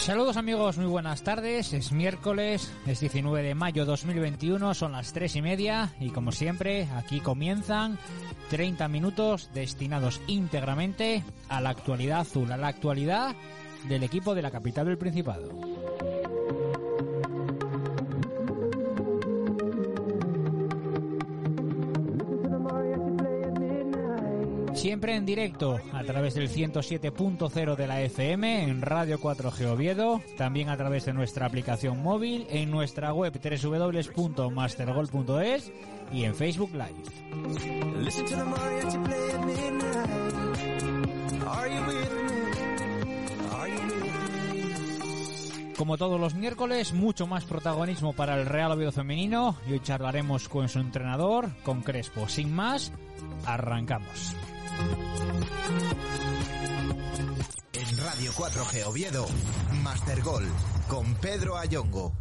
Saludos amigos, muy buenas tardes. Es miércoles, es 19 de mayo 2021, son las 3 y media y como siempre aquí comienzan 30 minutos destinados íntegramente a la actualidad azul, a la actualidad del equipo de la capital del Principado. Siempre en directo a través del 107.0 de la FM en Radio 4G Oviedo, también a través de nuestra aplicación móvil, en nuestra web www.mastergol.es y en Facebook Live. Como todos los miércoles, mucho más protagonismo para el Real Oviedo femenino y hoy charlaremos con su entrenador, con Crespo. Sin más, arrancamos. En Radio 4G Oviedo, Master Gol, con Pedro Ayongo.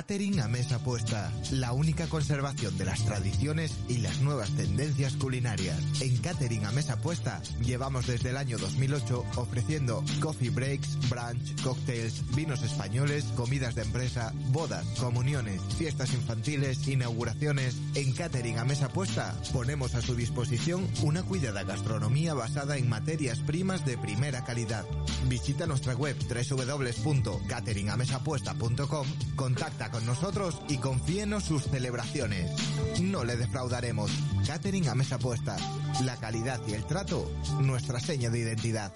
Catering a mesa puesta, la única conservación de las tradiciones y las nuevas tendencias culinarias. En Catering a mesa puesta llevamos desde el año 2008 ofreciendo coffee breaks, brunch, cocktails, vinos españoles, comidas de empresa, bodas, comuniones, fiestas infantiles, inauguraciones. En Catering a mesa puesta ponemos a su disposición una cuidada gastronomía basada en materias primas de primera calidad. Visita nuestra web www.cateringamesapuesta.com, contacta con nosotros y confíenos sus celebraciones. No le defraudaremos. Catering a mesa puesta. La calidad y el trato, nuestra seña de identidad.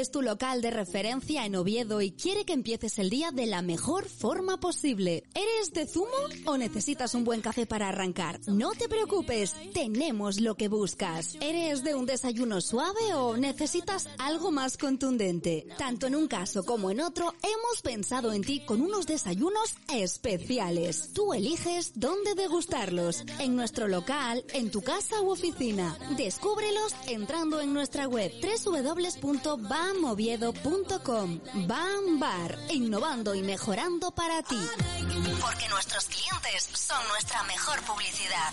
Es tu local de referencia en Oviedo y quiere que empieces el día de la mejor forma posible. ¿Eres de zumo o necesitas un buen café para arrancar? No te preocupes, tenemos lo que buscas. ¿Eres de un desayuno suave o necesitas algo más contundente? Tanto en un caso como en otro, hemos pensado en ti con unos desayunos especiales. Tú eliges dónde degustarlos, en nuestro local, en tu casa u oficina. Descúbrelos entrando en nuestra web www.bamoviedo.com. Bam Bar, innovando y mejorando para ti. Porque nuestros clientes son nuestra mejor publicidad.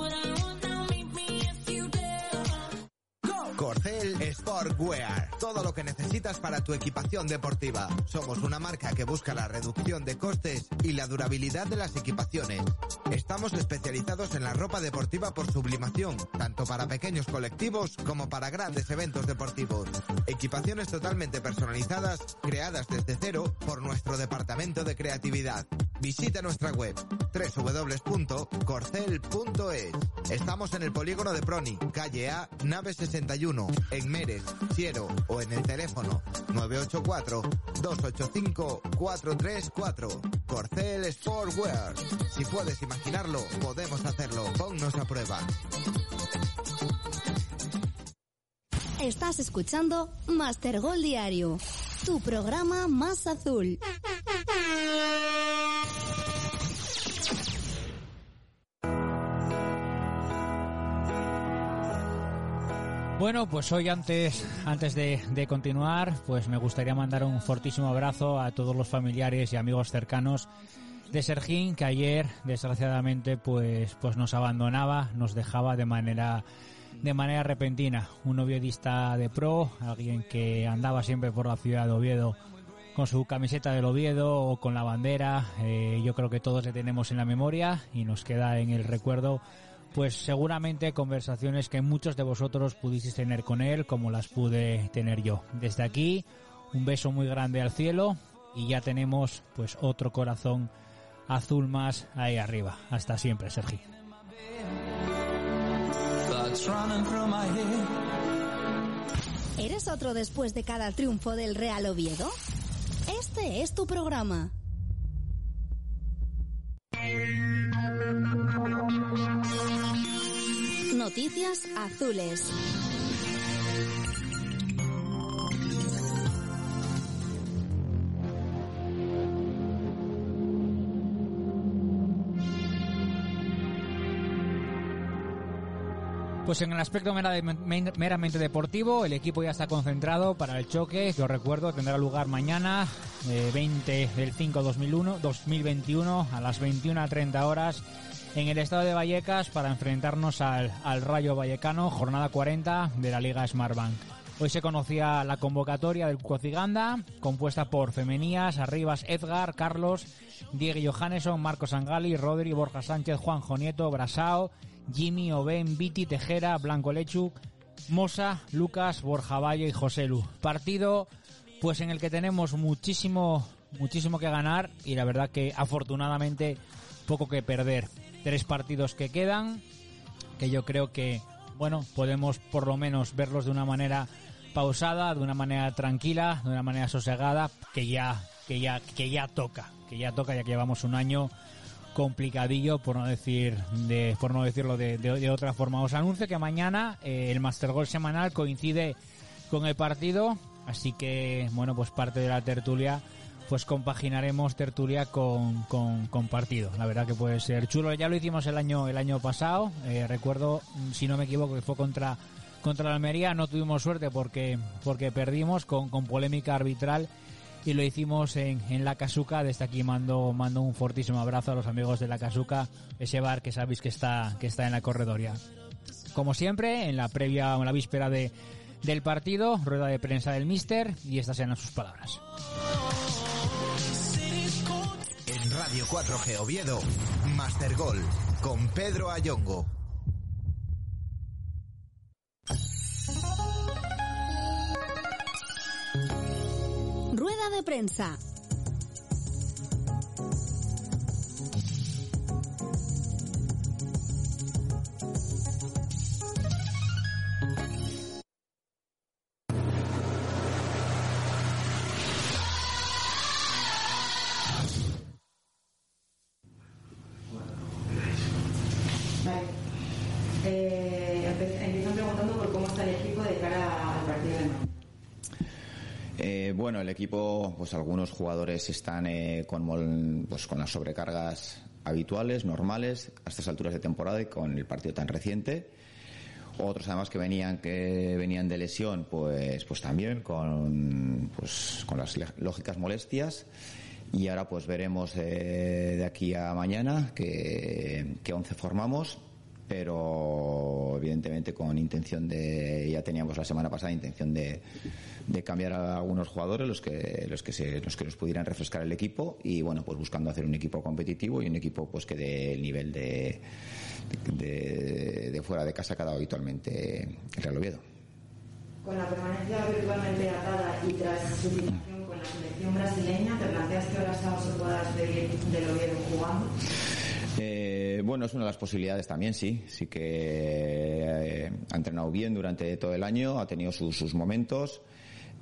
Corcel Sportwear. Todo lo que necesitas para tu equipación deportiva. Somos una marca que busca la reducción de costes y la durabilidad de las equipaciones. Estamos especializados en la ropa deportiva por sublimación, tanto para pequeños colectivos como para grandes eventos deportivos. Equipaciones totalmente personalizadas, creadas desde cero por nuestro departamento de creatividad. Visita nuestra web www.corcel.es. Estamos en el polígono de Proni, calle A, nave 61, en Meres, Siero o en el teléfono 984-285-434. Corcel Sportwear. Si puedes imaginarlo, podemos hacerlo. Ponnos a prueba. Estás escuchando Master Gol Diario, tu programa más azul. Bueno, pues hoy antes, antes de, continuar, pues me gustaría mandar un fortísimo abrazo a todos los familiares y amigos cercanos de Sergín, que ayer, desgraciadamente, pues, pues nos abandonaba, nos dejaba de manera, de manera repentina. Un oviedista de pro, alguien que andaba siempre por la ciudad de Oviedo con su camiseta del Oviedo o con la bandera. Eh, yo creo que todos le tenemos en la memoria y nos queda en el recuerdo pues seguramente conversaciones que muchos de vosotros pudisteis tener con él, como las pude tener yo. Desde aquí, un beso muy grande al cielo y ya tenemos pues otro corazón azul más ahí arriba. Hasta siempre, Sergi. ¿Eres otro después de cada triunfo del Real Oviedo? Este es tu programa. Noticias Azules. Pues en el aspecto meramente deportivo, el equipo ya está concentrado para el choque, que os recuerdo tendrá lugar mañana, eh, 20 del 5 2001, 2021, a las 21.30 horas, en el estado de Vallecas para enfrentarnos al, al Rayo Vallecano, jornada 40 de la Liga Smartbank. Hoy se conocía la convocatoria del Cociganda, compuesta por Femenías, Arribas, Edgar, Carlos, Diego Johanneson, Marcos Angali, Rodri, Borja Sánchez, Juan Jonieto, Brasao, Jimmy, Oben, Viti, Tejera, Blanco Lechuk, Mosa, Lucas, Borja Valle y José Lu. Partido pues en el que tenemos muchísimo, muchísimo que ganar y la verdad que afortunadamente poco que perder. Tres partidos que quedan, que yo creo que, bueno, podemos por lo menos verlos de una manera pausada, de una manera tranquila, de una manera sosegada, que ya, que ya, que ya toca, que ya toca ya que llevamos un año complicadillo por no decir de por no decirlo de, de, otra forma. Os anuncio que mañana eh, el Master Goal semanal coincide con el partido así que bueno pues parte de la tertulia pues compaginaremos tertulia con, con, con, partido la verdad que puede ser chulo ya lo hicimos el año el año pasado eh, recuerdo si no me equivoco que fue contra contra la Almería no tuvimos suerte porque porque perdimos con, con polémica arbitral y lo hicimos en, en La Casuca. Desde aquí mando, mando un fortísimo abrazo a los amigos de La Casuca, ese bar que sabéis que está, que está en la corredoria. Como siempre, en la previa o en la víspera de, del partido, rueda de prensa del Mister y estas eran sus palabras. Radio 4G Oviedo, Master Gol, con Pedro Ayongo. Rueda de prensa. Equipo, pues algunos jugadores están eh, con, pues, con las sobrecargas habituales, normales, a estas alturas de temporada y con el partido tan reciente. Otros además que venían que venían de lesión, pues pues también con pues las lógicas molestias. Y ahora pues veremos eh, de aquí a mañana que, que 11 formamos pero evidentemente con intención de ya teníamos la semana pasada intención de, de cambiar a algunos jugadores los que los que se, los que nos pudieran refrescar el equipo y bueno pues buscando hacer un equipo competitivo y un equipo pues que dé el nivel de, de, fuera de casa que ha dado habitualmente el Real Oviedo. Con la permanencia virtualmente atada y tras su situación con la selección brasileña, ¿te planteas que ahora Sao se pueda despedir del Oviedo jugando? Eh, bueno, es una de las posibilidades también, sí. Sí que eh, ha entrenado bien durante todo el año, ha tenido sus, sus momentos.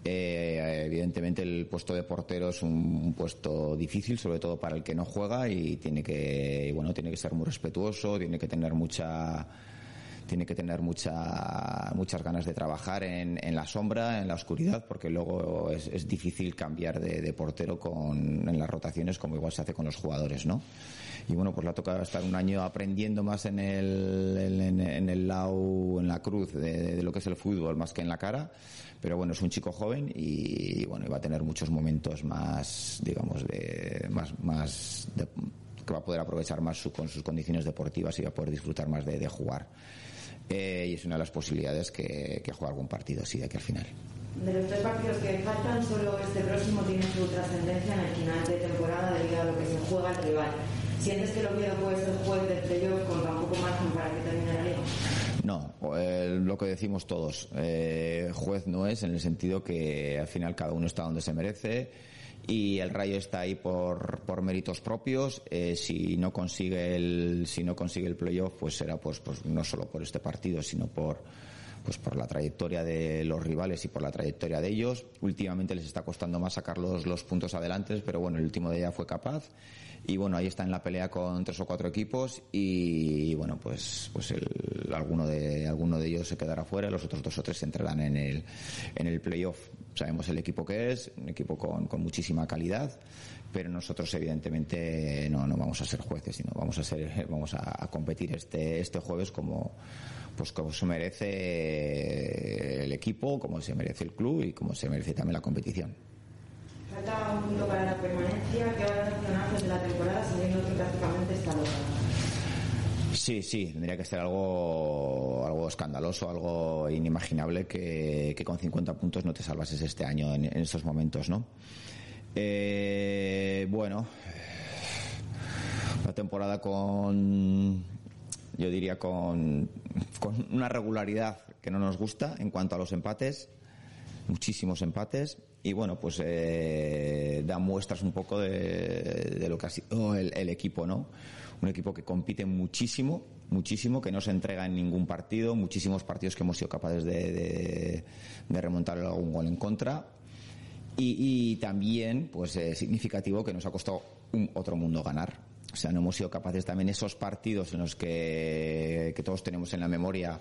Eh, evidentemente el puesto de portero es un, puesto difícil, sobre todo para el que no juega y tiene que, bueno, tiene que ser muy respetuoso, tiene que tener mucha tiene que tener mucha, muchas ganas de trabajar en, en la sombra, en la oscuridad, porque luego es, es difícil cambiar de, de portero con, en las rotaciones como igual se hace con los jugadores, ¿no? Y bueno, pues le ha tocado estar un año aprendiendo más en el, en, en el lado, en la cruz de, lo que es el fútbol, más que en la cara. Pero bueno, es un chico joven y, bueno, y va a tener muchos momentos más, digamos, de, más, más, que va a poder aprovechar más su, con sus condiciones deportivas y va a poder disfrutar más de, jugar. Eh, y es una de las posibilidades que, que juegue algún partido así de aquí al final. De los tres partidos que faltan, solo este próximo tiene su trascendencia en el final de temporada debido a lo que se juega el rival. ¿Sientes que Oviedo puede ser juez del playoff con tan poco para que termine la liga? No, eh, lo que decimos todos, eh, juez no es en el sentido que al final cada uno está donde se merece y el Rayo está ahí por, por méritos propios. Eh, si no consigue el si no consigue el playoff, pues será pues, pues no solo por este partido, sino por pues por la trayectoria de los rivales y por la trayectoria de ellos. Últimamente les está costando más sacar los, puntos adelante, pero bueno, el último de ella fue capaz. Y bueno, ahí está en la pelea con tres o cuatro equipos y bueno, pues, pues el, alguno de, alguno de ellos se quedará fuera, los otros dos o tres entrarán en el, en el playoff. Sabemos el equipo que es, un equipo con, muchísima calidad, pero nosotros evidentemente no, no vamos a ser jueces, sino vamos a ser, vamos a competir este, este jueves como, pues como se merece el equipo, como se merece el club y como se merece también la competición. Falta un punto para la permanencia. ¿Qué valoración haces de la temporada sabiendo que prácticamente está loca? Sí, sí, tendría que ser algo, algo escandaloso, algo inimaginable que, que con 50 puntos no te salvases este año en, en estos momentos, ¿no? Eh, bueno, la temporada con, yo diría con, con una regularidad que no nos gusta en cuanto a los empates, muchísimos empates y bueno pues eh, da muestras un poco de, lo que ha sido el, equipo no un equipo que compite muchísimo muchísimo que no se entrega en ningún partido muchísimos partidos que hemos sido capaces de, remontar algún gol en contra y, y también pues eh, significativo que nos ha costado un otro mundo ganar o sea no hemos sido capaces también esos partidos en los que, que todos tenemos en la memoria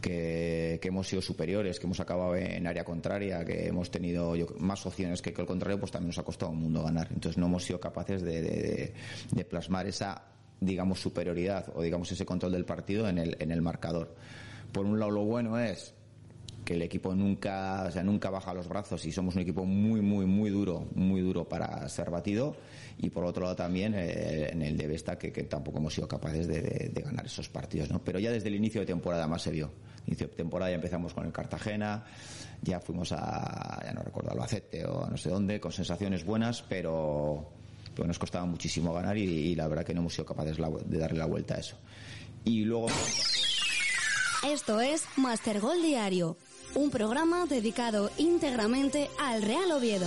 que, que, hemos sido superiores, que hemos acabado en área contraria, que hemos tenido yo, más opciones que, que el contrario, pues también nos ha costado un mundo ganar. Entonces no hemos sido capaces de, de, de plasmar esa, digamos, superioridad o digamos ese control del partido en el, en el marcador. Por un lado lo bueno es que el equipo nunca, o sea, nunca baja los brazos y somos un equipo muy, muy, muy duro, muy duro para ser batido. Y por otro lado también eh, en el de Vesta que, que, tampoco hemos sido capaces de, de, de, ganar esos partidos, ¿no? Pero ya desde el inicio de temporada más se vio inicio de temporada ya empezamos con el Cartagena, ya fuimos a, ya no recuerdo, Albacete o no sé dónde, con sensaciones buenas, pero, pero nos costaba muchísimo ganar y, y, la verdad que no hemos sido capaces de darle la vuelta a eso. Y luego... Esto es Master Gol Diario, un programa dedicado íntegramente al Real Oviedo.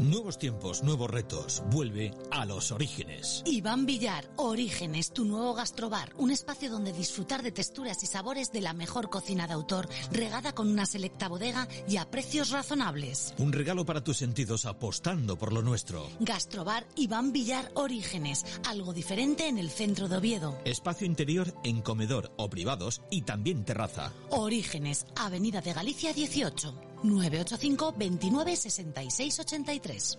Nuevos tiempos, nuevos retos. Vuelve a los orígenes. Iván Villar, Orígenes, tu nuevo gastrobar. Un espacio donde disfrutar de texturas y sabores de la mejor cocina de autor, regada con una selecta bodega y a precios razonables. Un regalo para tus sentidos apostando por lo nuestro. Gastrobar Iván Villar Orígenes. Algo diferente en el centro de Oviedo. Espacio interior en comedor o privados y también terraza. Orígenes, Avenida de Galicia 18. 985 29 66 83.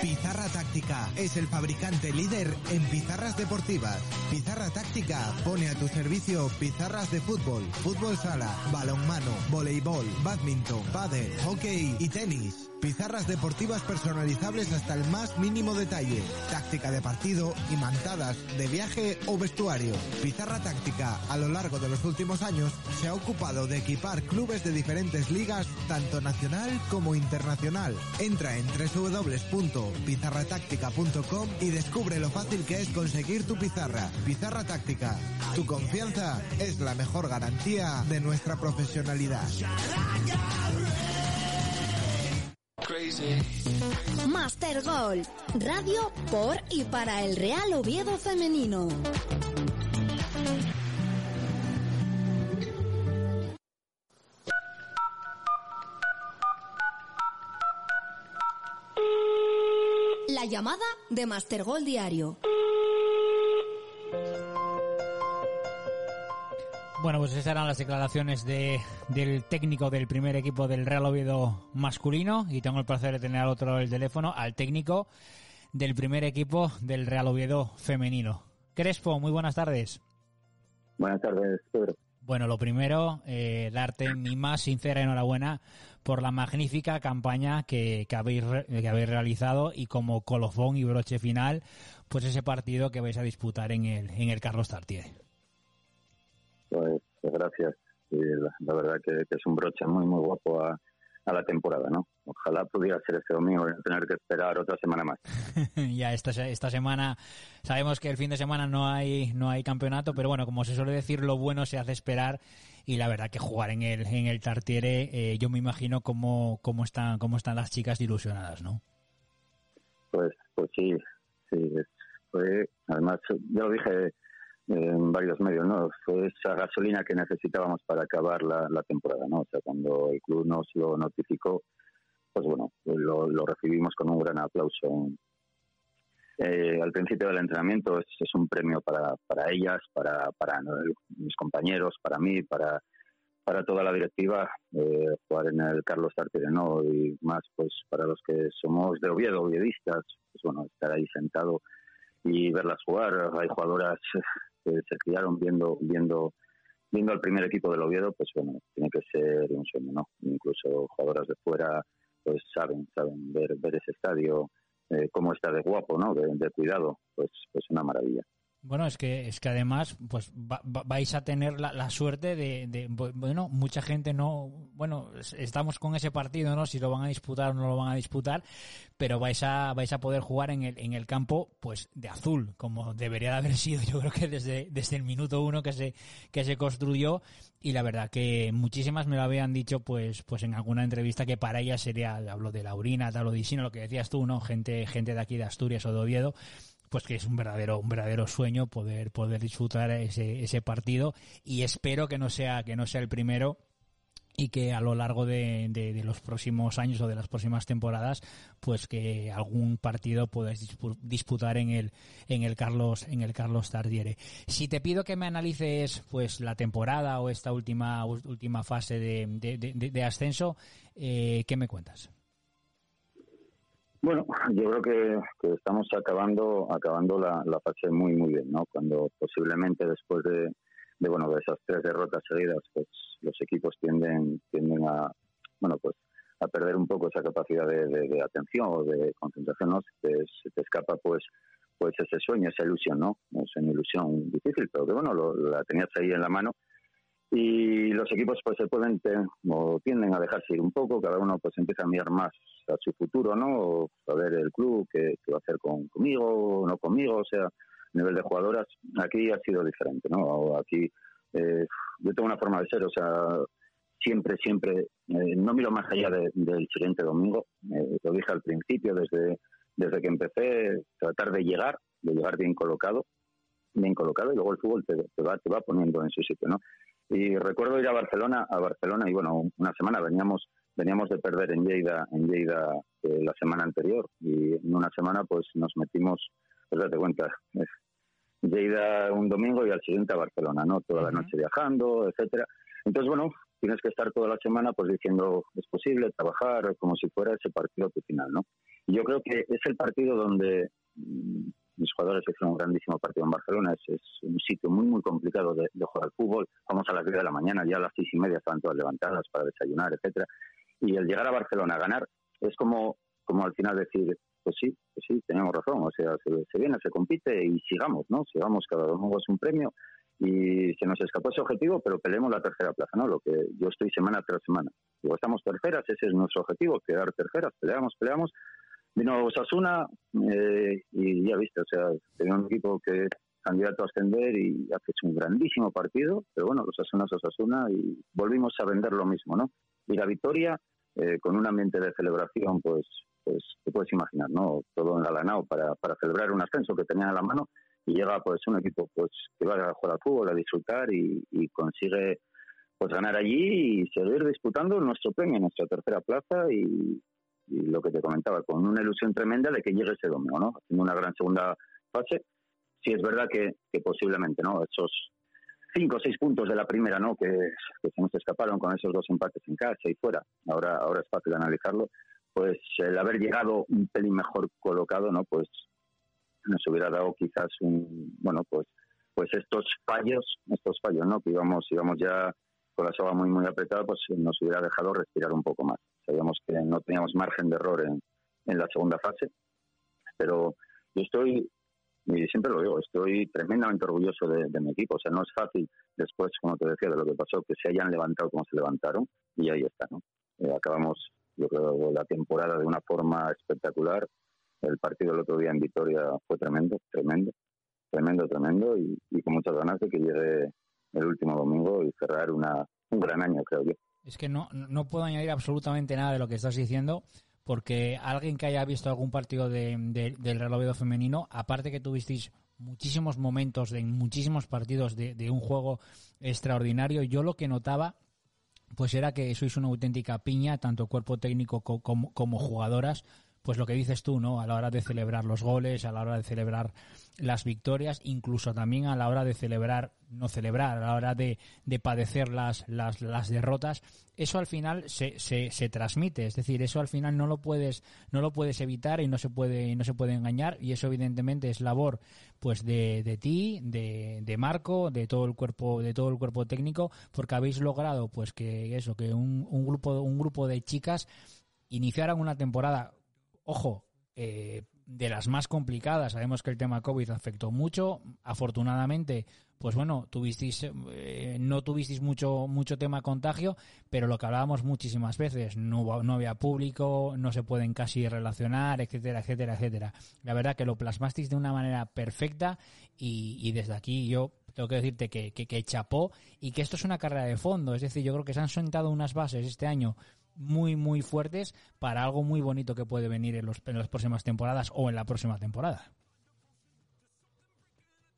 Pizarra Táctica es el fabricante líder en pizarras deportivas. Pizarra Táctica pone a tu servicio pizarras de fútbol, fútbol sala, balonmano, voleibol, badminton, pádel, hockey y tenis. Pizarras deportivas personalizables hasta el más mínimo detalle. Táctica de partido, imantadas, de viaje o vestuario. Pizarra Táctica, a lo largo de los últimos años, se ha ocupado de equipar clubes de diferentes ligas, tanto nacional como internacional. Entra en www.pizarratáctica.com y descubre lo fácil que es conseguir tu pizarra. Pizarra Táctica. Tu confianza es la mejor garantía de nuestra profesionalidad. Master Gol, radio por y para el Real Oviedo femenino. La llamada de Master Gol Diario. Bueno, pues esas eran las declaraciones de, del técnico del primer equipo del Real Oviedo masculino y tengo el placer de tener al otro lado del teléfono al técnico del primer equipo del Real Oviedo femenino. Crespo, muy buenas tardes. Buenas tardes, Pedro. Bueno, lo primero, eh, darte mi más sincera enhorabuena por la magnífica campaña que, que, habéis, re- que habéis realizado y como colofón y broche final, pues ese partido que vais a disputar en el, en el Carlos Tartiere. Gracias. Y la, la verdad que, que es un broche muy, muy guapo a, a la temporada, ¿no? Ojalá pudiera ser este domingo y tener que esperar otra semana más. ya esta, esta semana sabemos que el fin de semana no hay no hay campeonato pero bueno como se suele decir lo bueno se hace esperar y la verdad que jugar en el en el Tartiere eh, yo me imagino cómo cómo están cómo están las chicas ilusionadas no Pues, pues sí, sí. Fue, además, ya lo dije en varios medios, ¿no? Fue esa gasolina que necesitábamos para acabar la, la temporada, ¿no? O sea, cuando el club nos lo notificó, pues bueno, lo, recibimos con un gran aplauso. Eh, al principio del entrenamiento es, es un premio para, para ellas, para, para mis compañeros, para mí, para, para toda la directiva, eh, jugar en el Carlos Tartiere, ¿no? Y más, pues, para los que somos de Oviedo, oviedistas, pues bueno, estar ahí sentado y verlas jugar. Hay jugadoras se criaron viendo, viendo, viendo al primer equipo del Oviedo, pues bueno, tiene que ser un sueño, ¿no? Incluso jugadoras de fuera, pues saben, saben ver, ver ese estadio, eh, cómo está de guapo, ¿no? De, de cuidado, pues, pues una maravilla. Bueno, es que es que además pues va- va- vais a tener la, la suerte de, de- bu- bueno, mucha gente no, bueno, es- estamos con ese partido, ¿no? Si lo van a disputar o no lo van a disputar, pero vais a vais a poder jugar en el en el campo pues de azul, como debería de haber sido, yo creo que desde desde el minuto uno que se que se construyó y la verdad que muchísimas me lo habían dicho pues pues en alguna entrevista que para ellas sería hablo de Laurina, de Isino, lo que decías tú, ¿no? Gente gente de aquí de Asturias o de Oviedo pues que es un verdadero un verdadero sueño poder poder disfrutar ese, ese partido. Y espero que no sea que no sea el primero y que a lo largo de, de- los próximos años o de las próximas temporadas pues que algún partido puedas dispu- disputar en el en el Carlos en el Carlos Tardiere. Si te pido que me analices pues la temporada o esta última última fase de- de ascenso eh, qué me cuentas Bueno, yo creo que, estamos acabando acabando la, la fase muy muy bien, ¿no? Cuando posiblemente después de, bueno de esas tres derrotas seguidas, pues los equipos tienden tienden a bueno pues a perder un poco esa capacidad de atención o de concentración, ¿no? Se te, se te escapa pues pues ese sueño, esa ilusión, ¿no? Es una ilusión difícil, pero que bueno, lo- la tenías ahí en la mano y los equipos pues se pueden o tienden a dejarse ir un poco cada uno pues empieza a mirar más a su futuro no o a ver el club qué, qué va a hacer con, conmigo no conmigo o sea a nivel de jugadoras aquí ha sido diferente no O aquí eh, yo tengo una forma de ser o sea siempre siempre eh, no miro más allá de- del siguiente domingo eh, lo dije al principio desde desde que empecé tratar de llegar de llegar bien colocado bien colocado y luego el fútbol te va te va poniendo en su sitio no y recuerdo ir a Barcelona, a Barcelona y bueno, una semana veníamos veníamos de perder en Lleida, en Lleida eh, la semana anterior y en una semana pues nos metimos, pues date cuenta, es Lleida un domingo y al siguiente a Barcelona, ¿no? Toda la noche viajando, etcétera. Entonces, bueno, tienes que estar toda la semana pues diciendo es posible trabajar como si fuera ese partido tu final, ¿no? Y yo creo que es el partido donde mis jugadores hicieron un grandísimo partido en Barcelona. Es, un sitio muy, muy complicado de, jugar fútbol. Vamos a las 10 de la mañana, ya a las seis y media estaban todas levantadas para desayunar, etcétera. Y el llegar a Barcelona a ganar, es como, como al final decir, pues sí, pues sí, tenemos razón, o sea, se, se viene, se compite y sigamos, ¿no? Sigamos, cada domingo es un premio y se nos escapó ese objetivo, pero peleemos la tercera plaza, ¿no? Lo que yo estoy semana tras semana. Digo, estamos terceras, ese es nuestro objetivo, quedar terceras, peleamos, peleamos. Vino Osasuna eh, y ya viste, o sea, tenía un equipo que candidato a ascender y ha hecho un grandísimo partido, pero bueno, Osasuna es Osasuna y volvimos a vender lo mismo, ¿no? Y la victoria, eh, con un ambiente de celebración, pues, pues te puedes imaginar, ¿no? Todo engalanado para, para celebrar un ascenso que tenían en la mano y llega pues un equipo pues que va a jugar al fútbol, a disfrutar y, y consigue pues ganar allí y seguir disputando nuestro premio, nuestra tercera plaza y, y lo que te comentaba, con una ilusión tremenda de que llegue ese domingo, ¿no? Haciendo una gran segunda fase. Sí es verdad que, que posiblemente, ¿no? Esos cinco o seis puntos de la primera, ¿no? Que, se nos escaparon con esos dos empates en casa y fuera. Ahora, ahora es fácil analizarlo. Pues el haber llegado un pelín mejor colocado, ¿no? Pues nos hubiera dado quizás un, bueno, pues, pues estos fallos, estos fallos, ¿no? Que íbamos, íbamos ya con la soga muy, muy apretada, pues nos hubiera dejado respirar un poco más. Sabíamos que no teníamos margen de error en, la segunda fase, pero yo estoy, y siempre lo digo, estoy tremendamente orgulloso de, de, mi equipo. O sea, no es fácil después, como te decía, de lo que pasó, que se hayan levantado como se levantaron, y ahí está, ¿no? Eh, acabamos, yo creo, la temporada de una forma espectacular. El partido el otro día en Vitoria fue tremendo, tremendo, tremendo, tremendo, y, y con muchas ganas de que llegue el último domingo y cerrar una, un gran año, creo yo. Es que no, no puedo añadir absolutamente nada de lo que estás diciendo, porque alguien que haya visto algún partido de, de, del Real Oviedo femenino, aparte que tuvisteis muchísimos momentos de muchísimos partidos de, un juego extraordinario, yo lo que notaba pues era que sois una auténtica piña, tanto cuerpo técnico co como, como jugadoras, pues lo que dices tú, ¿no? A la hora de celebrar los goles, a la hora de celebrar las victorias, incluso también a la hora de celebrar, no celebrar, a la hora de, de padecer las, las, las, derrotas, eso al final se, se, transmite, es decir, eso al final no lo puedes, no lo puedes evitar y no se puede, no se puede engañar, y eso evidentemente es labor pues de, de ti, de, de Marco, de todo el cuerpo, de todo el cuerpo técnico, porque habéis logrado pues que eso, que un, un grupo, un grupo de chicas iniciaran una temporada ojo, eh, de las más complicadas. Sabemos que el tema COVID afectó mucho. Afortunadamente, pues bueno, tuvisteis, eh, no tuvisteis mucho, mucho tema contagio, pero lo que hablábamos muchísimas veces, no, no había público, no se pueden casi relacionar, etcétera, etcétera, etcétera. La verdad que lo plasmasteis de una manera perfecta y, y desde aquí yo tengo que decirte que, que, que chapó y que esto es una carrera de fondo. Es decir, yo creo que se han sentado unas bases este año muy, muy fuertes para algo muy bonito que puede venir en, los, en las próximas temporadas o en la próxima temporada.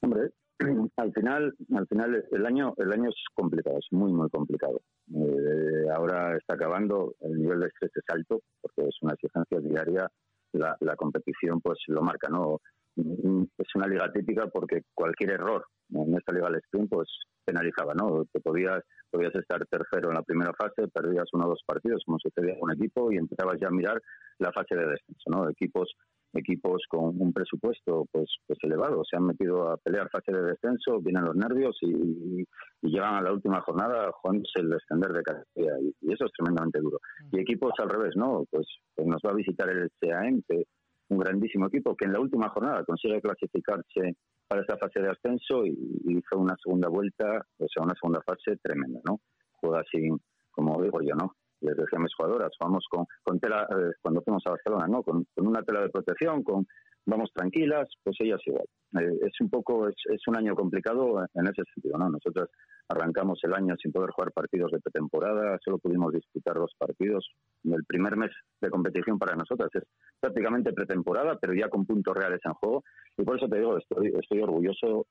Hombre, al final, al final el año, el año es complicado, es muy, muy complicado. Eh, ahora está acabando, el nivel de estrés es alto porque es una exigencia diaria. La, la competición, pues lo marca, ¿no? Es una liga típica porque cualquier error en esta liga del sprint, pues penalizaba, ¿no? Te podías podías estar tercero en la primera fase, perdías uno o dos partidos, como sucedía con un equipo, y empezabas ya a mirar la fase de descenso, ¿no? Equipos equipos con un presupuesto pues pues elevado se han metido a pelear fase de descenso vienen los nervios y, llegan a la última jornada jugándose el descender de categoría y, y, eso es tremendamente duro y equipos al revés no pues, pues nos va a visitar el CAM que un grandísimo equipo que en la última jornada consigue clasificarse para esa fase de ascenso y, y hizo una segunda vuelta, o sea, una segunda fase tremenda, ¿no? Juega así, como digo yo, ¿no? Les decía a mis jugadoras, vamos con, con tela, eh, cuando fuimos a Barcelona, ¿no? Con, con, una tela de protección, con vamos tranquilas, pues ellas igual. Eh, es un poco, es, es un año complicado en ese sentido, ¿no? Nosotros arrancamos el año sin poder jugar partidos de pretemporada, solo pudimos disputar dos partidos. El primer mes de competición para nosotras es prácticamente pretemporada, pero ya con puntos reales en juego. Y por eso te digo, estoy, estoy orgulloso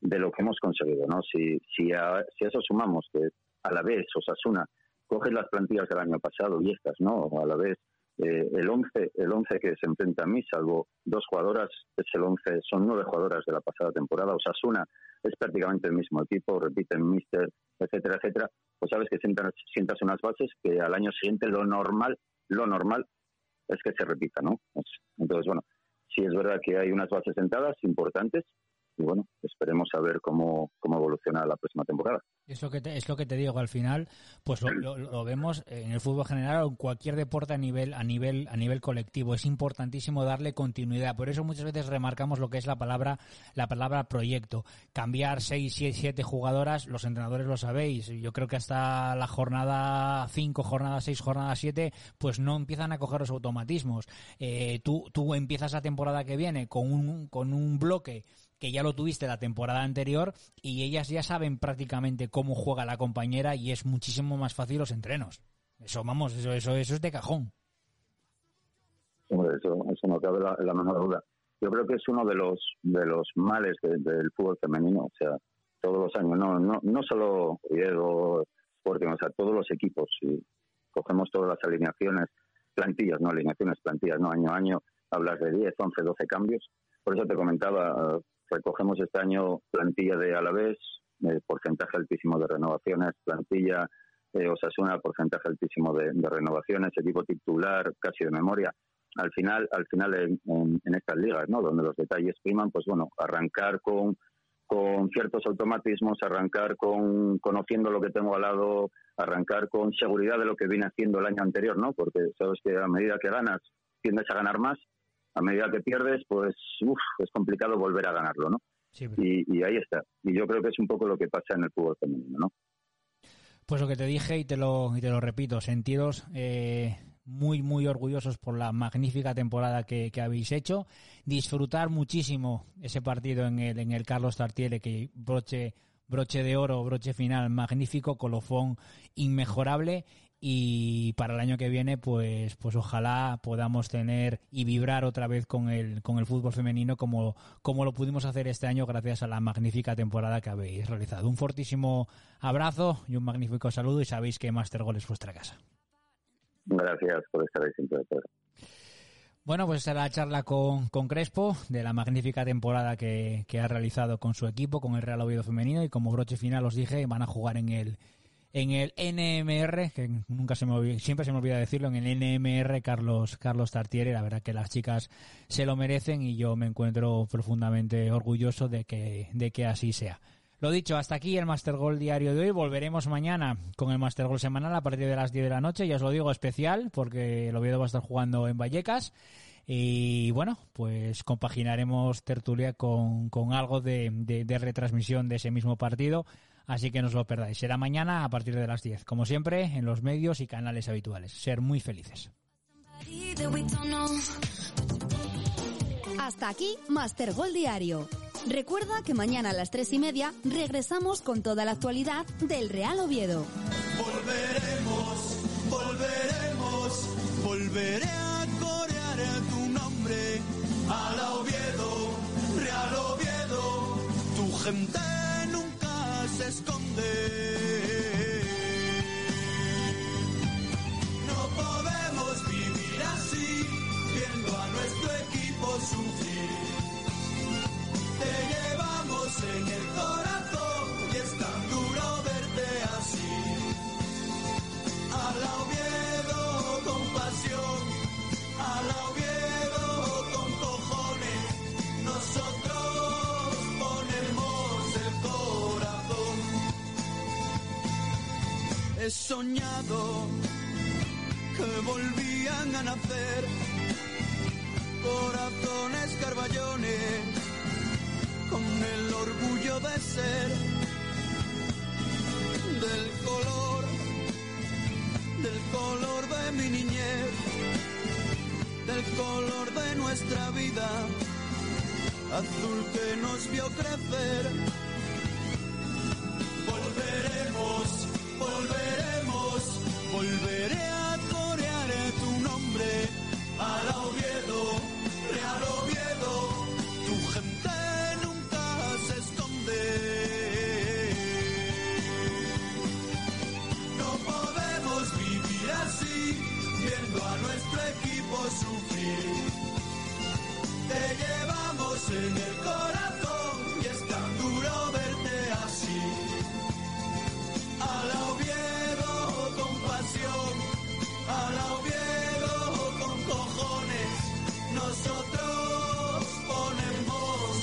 de lo que hemos conseguido. ¿no? Si, si, a, si a eso sumamos que a la vez Osasuna coge las plantillas del año pasado y estas, ¿no? A la vez eh, el 11 el 11 que se enfrenta a mí, salvo dos jugadoras, es el 11, son nueve jugadoras de la pasada temporada. Osasuna es prácticamente el mismo equipo, repiten Mister, etcétera, etcétera. Pues sabes que sientas, sientas unas bases que al año siguiente lo normal, lo normal es que se repita, ¿no? Entonces, bueno, sí es verdad que hay unas bases sentadas importantes y bueno, esperemos a ver cómo, cómo evoluciona la próxima temporada. Es lo que te, es lo que te digo, al final, pues lo, vemos en el fútbol general o en cualquier deporte a nivel, a nivel, a nivel colectivo. Es importantísimo darle continuidad. Por eso muchas veces remarcamos lo que es la palabra, la palabra proyecto. Cambiar seis, siete, siete jugadoras, los entrenadores lo sabéis. Yo creo que hasta la jornada 5, jornada 6, jornada 7, pues no empiezan a coger los automatismos. Eh, tú, tú empiezas la temporada que viene con un, con un bloque que ya lo tuviste la temporada anterior y ellas ya saben prácticamente cómo juega la compañera y es muchísimo más fácil los entrenos. Eso, vamos, eso, eso, eso es de cajón. Eso, eso no cabe la, menor duda. Yo creo que es uno de los de los males de- del fútbol femenino, o sea, todos los años, no no no solo Oviedo, Sporting, o sea, todos los equipos, si cogemos todas las alineaciones, plantillas, no alineaciones, plantillas, no año a año, hablas de 10, 11, 12 cambios. Por eso te comentaba, recogemos este año plantilla de Alavés, eh, porcentaje altísimo de renovaciones, plantilla eh, Osasuna, porcentaje altísimo de, renovaciones, equipo titular, casi de memoria. Al final, al final en, en- en estas ligas, ¿no? Donde los detalles priman, pues bueno, arrancar con, con ciertos automatismos, arrancar con conociendo lo que tengo al lado, arrancar con seguridad de lo que vine haciendo el año anterior, ¿no? Porque sabes que a medida que ganas, tiendes a ganar más, a medida que pierdes, pues uf, es complicado volver a ganarlo, ¿no? y, y ahí está. Y yo creo que es un poco lo que pasa en el fútbol femenino, ¿no? Pues lo que te dije y te lo, y te lo repito, sentiros eh, muy, muy orgullosos por la magnífica temporada que, que habéis hecho. Disfrutar muchísimo ese partido en el, en el Carlos Tartiere, que broche, broche de oro, broche final magnífico, colofón inmejorable. Y para el año que viene, pues, pues ojalá podamos tener y vibrar otra vez con el, con el fútbol femenino como, como lo pudimos hacer este año gracias a la magnífica temporada que habéis realizado. Un fortísimo abrazo y un magnífico saludo y sabéis que Master Gol es vuestra casa. Gracias por estar ahí siempre. Bueno, pues era la charla con, con Crespo de la magnífica temporada que, que ha realizado con su equipo, con el Real Oviedo Femenino y como broche final os dije, van a jugar en el en el NMR, que nunca se me olvida, siempre se me olvida decirlo, en el NMR Carlos Carlos Tartiere, la verdad que las chicas se lo merecen y yo me encuentro profundamente orgulloso de que de que así sea. Lo dicho, hasta aquí el Master Goal diario de hoy. Volveremos mañana con el Master Goal semanal a partir de las 10 de la noche. Ya os lo digo especial porque el Oviedo va a estar jugando en Vallecas. Y bueno, pues compaginaremos tertulia con, con algo de, de- de retransmisión de ese mismo partido. Así que no os lo perdáis. Será mañana a partir de las 10. Como siempre, en los medios y canales habituales. Ser muy felices. Hasta aquí Master Gol Diario. Recuerda que mañana a las tres y media regresamos con toda la actualidad del Real Oviedo. Volveremos, volveremos, volveré a corear tu nombre. Al Oviedo, Real Oviedo, tu gente mi niñez, del color de nuestra vida, azul que nos vio crecer.